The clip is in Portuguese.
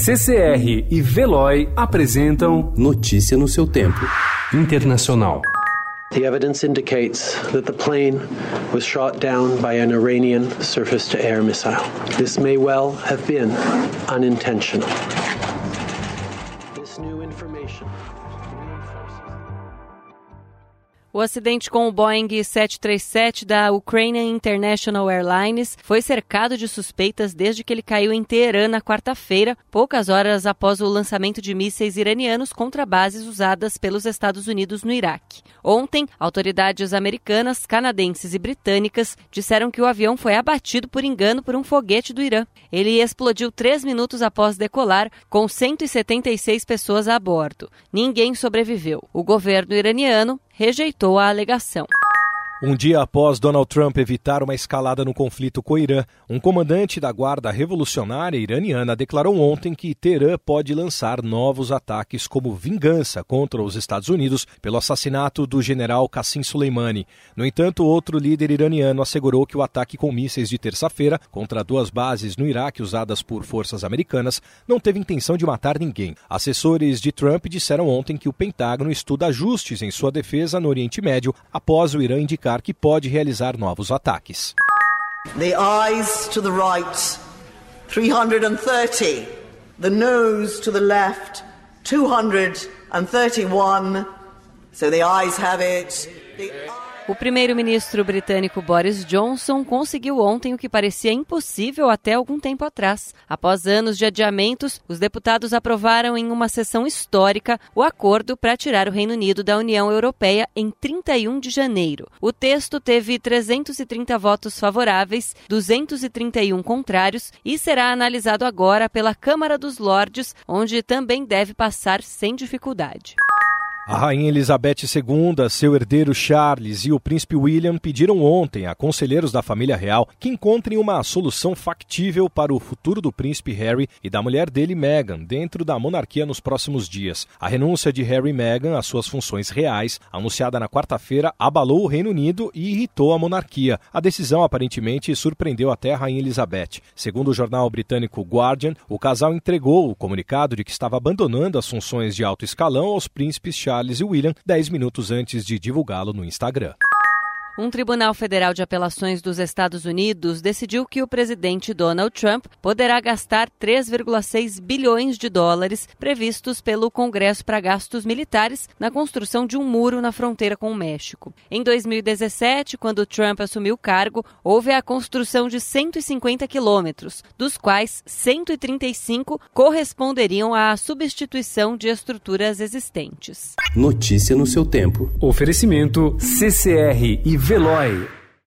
CCR e Veloy apresentam Notícia no seu tempo. Internacional. The evidence indicates that the plane was shot down by an Iranian surface to air missile. This may well have been unintentional. This new information O acidente com o Boeing 737 da Ukrainian International Airlines foi cercado de suspeitas desde que ele caiu em Teherã na quarta-feira, poucas horas após o lançamento de mísseis iranianos contra bases usadas pelos Estados Unidos no Iraque. Ontem, autoridades americanas, canadenses e britânicas disseram que o avião foi abatido por engano por um foguete do Irã. Ele explodiu três minutos após decolar, com 176 pessoas a bordo. Ninguém sobreviveu. O governo iraniano rejeitou a alegação. Um dia após Donald Trump evitar uma escalada no conflito com o Irã, um comandante da Guarda Revolucionária Iraniana declarou ontem que Teherã pode lançar novos ataques como vingança contra os Estados Unidos pelo assassinato do general Qassim Soleimani. No entanto, outro líder iraniano assegurou que o ataque com mísseis de terça-feira contra duas bases no Iraque usadas por forças americanas não teve intenção de matar ninguém. Assessores de Trump disseram ontem que o Pentágono estuda ajustes em sua defesa no Oriente Médio após o Irã indicar que pode realizar novos ataques. The eyes to the right, 330. The nose to the left, 231. So the eyes have it. The... O primeiro-ministro britânico Boris Johnson conseguiu ontem o que parecia impossível até algum tempo atrás. Após anos de adiamentos, os deputados aprovaram em uma sessão histórica o acordo para tirar o Reino Unido da União Europeia em 31 de janeiro. O texto teve 330 votos favoráveis, 231 contrários e será analisado agora pela Câmara dos Lordes, onde também deve passar sem dificuldade. A rainha Elizabeth II, seu herdeiro Charles e o príncipe William pediram ontem a conselheiros da família real que encontrem uma solução factível para o futuro do príncipe Harry e da mulher dele Meghan dentro da monarquia nos próximos dias. A renúncia de Harry e Meghan às suas funções reais, anunciada na quarta-feira, abalou o Reino Unido e irritou a monarquia. A decisão aparentemente surpreendeu até a rainha Elizabeth. Segundo o jornal britânico Guardian, o casal entregou o comunicado de que estava abandonando as funções de alto escalão aos príncipes Charles Charles e William 10 minutos antes de divulgá-lo no Instagram. Um tribunal federal de apelações dos Estados Unidos decidiu que o presidente Donald Trump poderá gastar 3,6 bilhões de dólares previstos pelo Congresso para gastos militares na construção de um muro na fronteira com o México. Em 2017, quando Trump assumiu o cargo, houve a construção de 150 quilômetros, dos quais 135 corresponderiam à substituição de estruturas existentes. Notícia no seu tempo. Oferecimento CCR e Veloy.